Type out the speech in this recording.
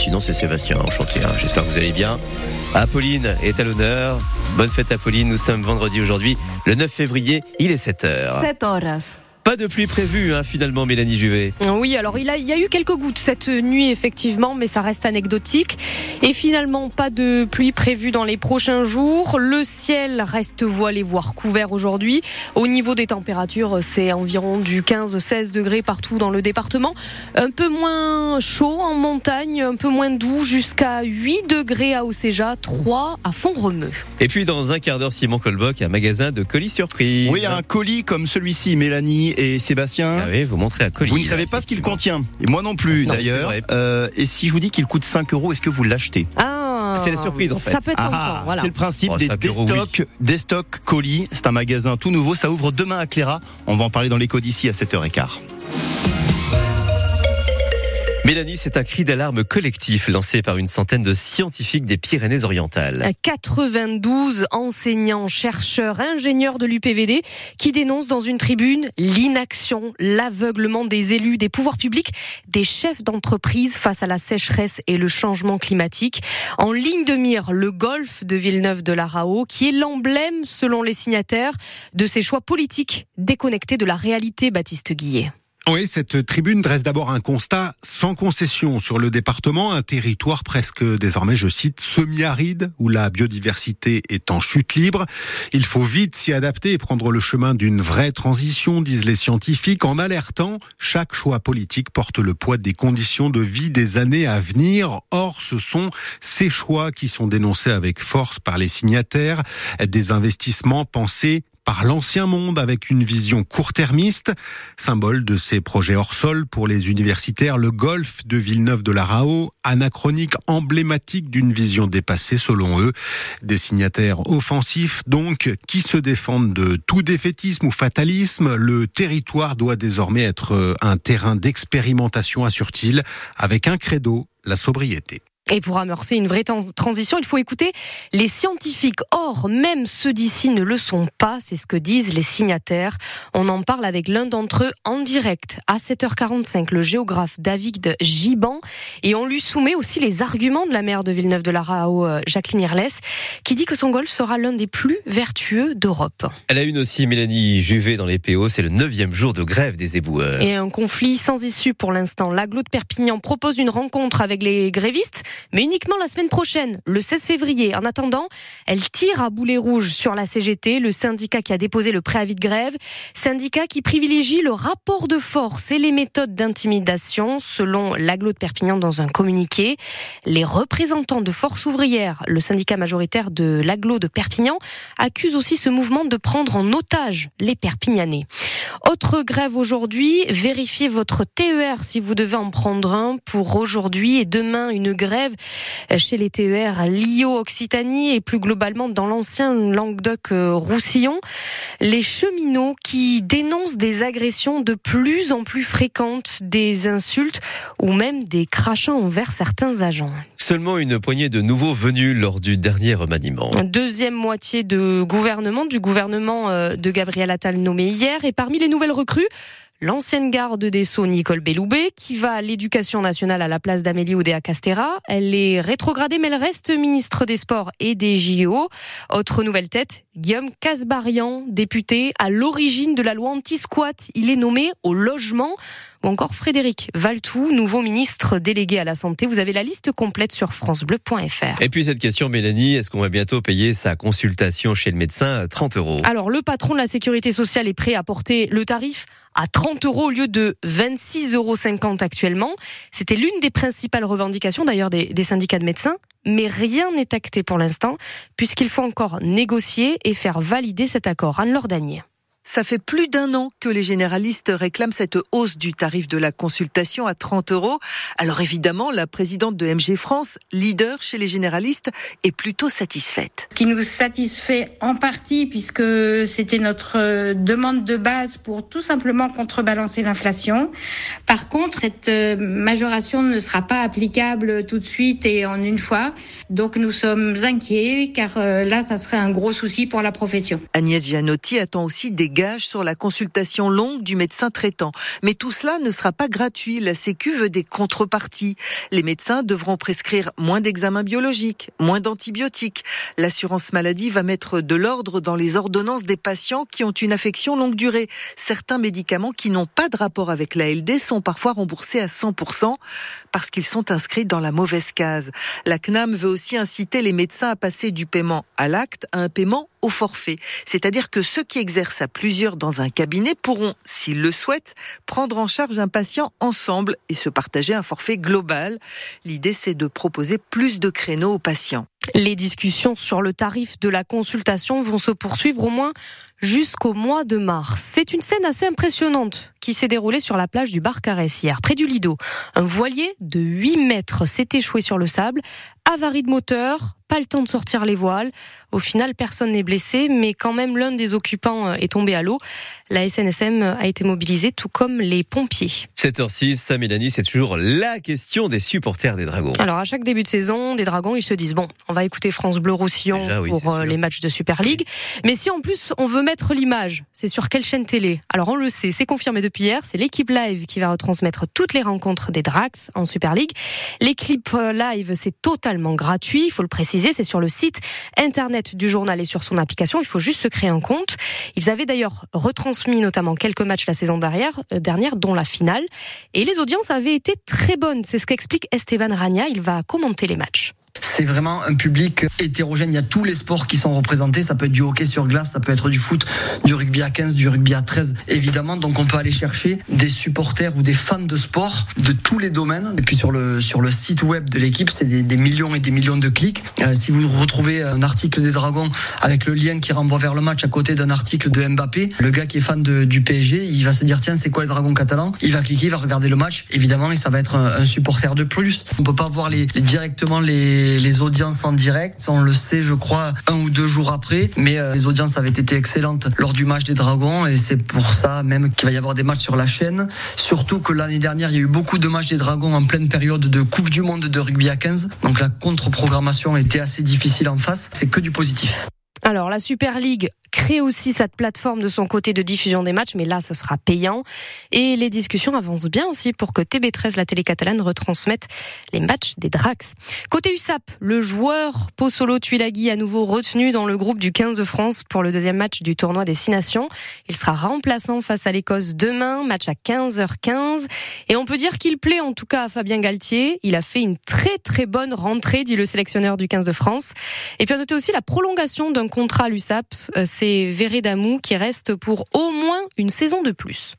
sinon, c'est Sébastien, enchanté. Hein. J'espère que vous allez bien. Apolline est à l'honneur. Bonne fête, Apolline. Nous sommes vendredi aujourd'hui, le 9 février. Il est 7h. 7 horas. Pas de pluie prévue, hein, finalement, Mélanie Juvet. Oui, alors il, a, il y a eu quelques gouttes cette nuit, effectivement, mais ça reste anecdotique. Et finalement, pas de pluie prévue dans les prochains jours. Le ciel reste voilé, voire couvert aujourd'hui. Au niveau des températures, c'est environ du 15-16 degrés partout dans le département. Un peu moins chaud en montagne, un peu moins doux, jusqu'à 8 degrés à Océja, 3 à Font-Romeu. Et puis, dans un quart d'heure, Simon Colboc, un magasin de colis surprise. Oui, un colis comme celui-ci, Mélanie et Sébastien. Ah oui, vous montrez un colis. Vous ne savez pas ce qu'il contient. Et moi non plus, Non, d'ailleurs. Euh, et si je vous dis qu'il coûte 5 euros, est-ce que vous l'achetez? Ah, C'est la surprise, en fait. Ça peut être Ah, voilà. C'est le principe Oh, des 5 euros, Destock, Destock Colis. C'est un magasin tout nouveau. Ça ouvre demain à Cléra. On va en parler dans l'écho d'ici à 7h15. Mélanie, c'est un cri d'alarme collectif lancé par une centaine de scientifiques des Pyrénées-Orientales. 92 enseignants, chercheurs, ingénieurs de l'UPVD qui dénoncent dans une tribune l'inaction, l'aveuglement des élus, des pouvoirs publics, des chefs d'entreprise face à la sécheresse et le changement climatique. En ligne de mire, le golfe de Villeneuve de la Rao, qui est l'emblème, selon les signataires, de ces choix politiques déconnectés de la réalité, Baptiste Guillet. Oui, cette tribune dresse d'abord un constat sans concession sur le département, un territoire presque désormais, je cite, semi-aride, où la biodiversité est en chute libre. Il faut vite s'y adapter et prendre le chemin d'une vraie transition, disent les scientifiques, en alertant, chaque choix politique porte le poids des conditions de vie des années à venir. Or, ce sont ces choix qui sont dénoncés avec force par les signataires, des investissements pensés par l'ancien monde avec une vision court-termiste. Symbole de ces projets hors sol pour les universitaires, le golfe de Villeneuve de la Rao, anachronique emblématique d'une vision dépassée selon eux. Des signataires offensifs donc qui se défendent de tout défaitisme ou fatalisme. Le territoire doit désormais être euh, un terrain d'expérimentation, assure-t-il, avec un credo, la sobriété. Et pour amorcer une vraie transition, il faut écouter les scientifiques. Or, même ceux d'ici ne le sont pas, c'est ce que disent les signataires. On en parle avec l'un d'entre eux en direct à 7h45, le géographe David Giban. Et on lui soumet aussi les arguments de la maire de Villeneuve de la Rao, euh, Jacqueline Irles, qui dit que son golfe sera l'un des plus vertueux d'Europe. Elle a une aussi, Mélanie Juvet, dans les PO. C'est le neuvième jour de grève des éboueurs. Et un conflit sans issue pour l'instant. L'aglo de Perpignan propose une rencontre avec les grévistes, mais uniquement la semaine prochaine, le 16 février. En attendant, elle tire à boulet rouge sur la CGT, le syndicat qui a déposé le préavis de grève, syndicat qui privilégie le rapport de force et les méthodes d'intimidation, selon l'aglo de Perpignan dans un communiqué. Les représentants de Force ouvrière, le syndicat majoritaire de l'aglo de Perpignan, accusent aussi ce mouvement de prendre en otage les Perpignanais. Autre grève aujourd'hui, vérifiez votre TER si vous devez en prendre un pour aujourd'hui et demain une grève chez les TER à Lio Occitanie et plus globalement dans l'ancien Languedoc-Roussillon. Les cheminots qui dénoncent des agressions de plus en plus fréquentes, des insultes ou même des crachats envers certains agents. Seulement une poignée de nouveaux venus lors du dernier remaniement. Deuxième moitié de gouvernement, du gouvernement euh, de Gabriel Attal nommé hier. Et parmi les nouvelles recrues, L'ancienne garde des Sceaux, Nicole Belloubet, qui va à l'éducation nationale à la place d'Amélie Oudéa-Castera. Elle est rétrogradée, mais elle reste ministre des Sports et des JO. Autre nouvelle tête, Guillaume Casbarian, député à l'origine de la loi anti-squat. Il est nommé au logement. Ou encore Frédéric Valtou, nouveau ministre délégué à la santé. Vous avez la liste complète sur francebleu.fr. Et puis cette question, Mélanie, est-ce qu'on va bientôt payer sa consultation chez le médecin à 30 euros? Alors, le patron de la sécurité sociale est prêt à porter le tarif à 30 euros au lieu de 26,50 euros actuellement. C'était l'une des principales revendications d'ailleurs des, syndicats de médecins. Mais rien n'est acté pour l'instant, puisqu'il faut encore négocier et faire valider cet accord. Anne-Laure. Ça fait plus d'un an que les généralistes réclament cette hausse du tarif de la consultation à 30 euros. Alors évidemment, la présidente de MG France, leader chez les généralistes, est plutôt satisfaite. qui nous satisfait en partie puisque c'était notre euh, demande de base pour tout simplement contrebalancer l'inflation. Par contre, cette euh, majoration ne sera pas applicable tout de suite et en une fois. Donc nous sommes inquiets car euh, là, ça serait un gros souci pour la profession. Agnès Gianotti attend aussi des gages sur la consultation longue du médecin traitant. Mais tout cela ne sera pas gratuit. La Sécu veut des contreparties. Les médecins devront prescrire moins d'examens biologiques, moins d'antibiotiques. L'assurance maladie va mettre de l'ordre dans les ordonnances des patients qui ont une affection longue durée. Certains médicaments qui n'ont pas de rapport avec la LD sont parfois remboursés à 100% parce qu'ils sont inscrits dans la mauvaise case. La CNAM veut aussi inciter les médecins à passer du paiement à l'acte à un paiement au forfait. C'est-à-dire que ceux qui exercent à plusieurs dans un cabinet pourront, s'ils le souhaitent, prendre en charge un patient ensemble et se partager un forfait global. L'idée, c'est de proposer plus de créneaux aux patients. Les discussions sur le tarif de la consultation vont se poursuivre au moins jusqu'au mois de mars. C'est une scène assez impressionnante qui s'est déroulée sur la plage du Bar Carès hier, près du Lido. Un voilier de 8 mètres s'est échoué sur le sable, avarie de moteur, pas le temps de sortir les voiles. Au final, personne n'est blessé, mais quand même l'un des occupants euh, est tombé à l'eau. La SNSM a été mobilisée, tout comme les pompiers. 7h06, ça Mélanie, c'est toujours la question des supporters des Dragons. Alors à chaque début de saison, des Dragons, ils se disent, bon, on va écouter France Bleu Roussillon pour euh, les matchs de Super League. Mais si en plus on veut mettre l'image, c'est sur quelle chaîne télé Alors on le sait, c'est confirmé depuis hier, c'est l'équipe live qui va retransmettre toutes les rencontres des Drax en Super League. Les clips euh, live, c'est totalement gratuit, il faut le préciser, c'est sur le site internet du journal et sur son application, il faut juste se créer un compte. Ils avaient d'ailleurs retransmis notamment quelques matchs la saison dernière, euh, dernière dont la finale, et les audiences avaient été très bonnes, c'est ce qu'explique Esteban Rania, il va commenter les matchs. C'est vraiment un public hétérogène. Il y a tous les sports qui sont représentés. Ça peut être du hockey sur glace, ça peut être du foot, du rugby à 15, du rugby à 13, évidemment. Donc on peut aller chercher des supporters ou des fans de sport de tous les domaines. Et puis sur le, sur le site web de l'équipe, c'est des, millions et des millions de clics. Euh, si vous retrouvez un article des Dragons avec le lien qui renvoie vers le match à côté d'un article de Mbappé, le gars qui est fan du PSG, il va se dire tiens, c'est quoi les Dragons catalans? Il va cliquer, il va regarder le match, évidemment, et ça va être un, supporter de plus. On peut pas voir les, directement les les, audiences en direct. On le sait, je crois, un ou deux jours après. Mais euh, les audiences avaient été excellentes lors du match des Dragons et c'est pour ça même qu'il va y avoir des matchs sur la chaîne. Surtout que l'année dernière, il y a eu beaucoup de matchs des Dragons en pleine période de Coupe du Monde de rugby à 15. Donc la contre-programmation était assez difficile en face. C'est que du positif. Alors la Super League crée aussi cette plateforme de son côté de diffusion des matchs, mais là, ce sera payant. Et les discussions avancent bien aussi pour que TB13, la télé catalane, retransmette les matchs des Drax. Côté USAP, le joueur Pozzolo Tuilagi à nouveau retenu dans le groupe du 15 de France pour le deuxième match du tournoi des Six Nations. Il sera remplaçant face à l'Écosse demain, match à 15h15. Et on peut dire qu'il plaît en tout cas à Fabien Galtier. Il a fait une très très bonne rentrée, dit le sélectionneur du 15 de France. Et puis à noter aussi la prolongation d'un contrat à l'USAP. C'est Vérédamou qui reste pour au moins une saison de plus.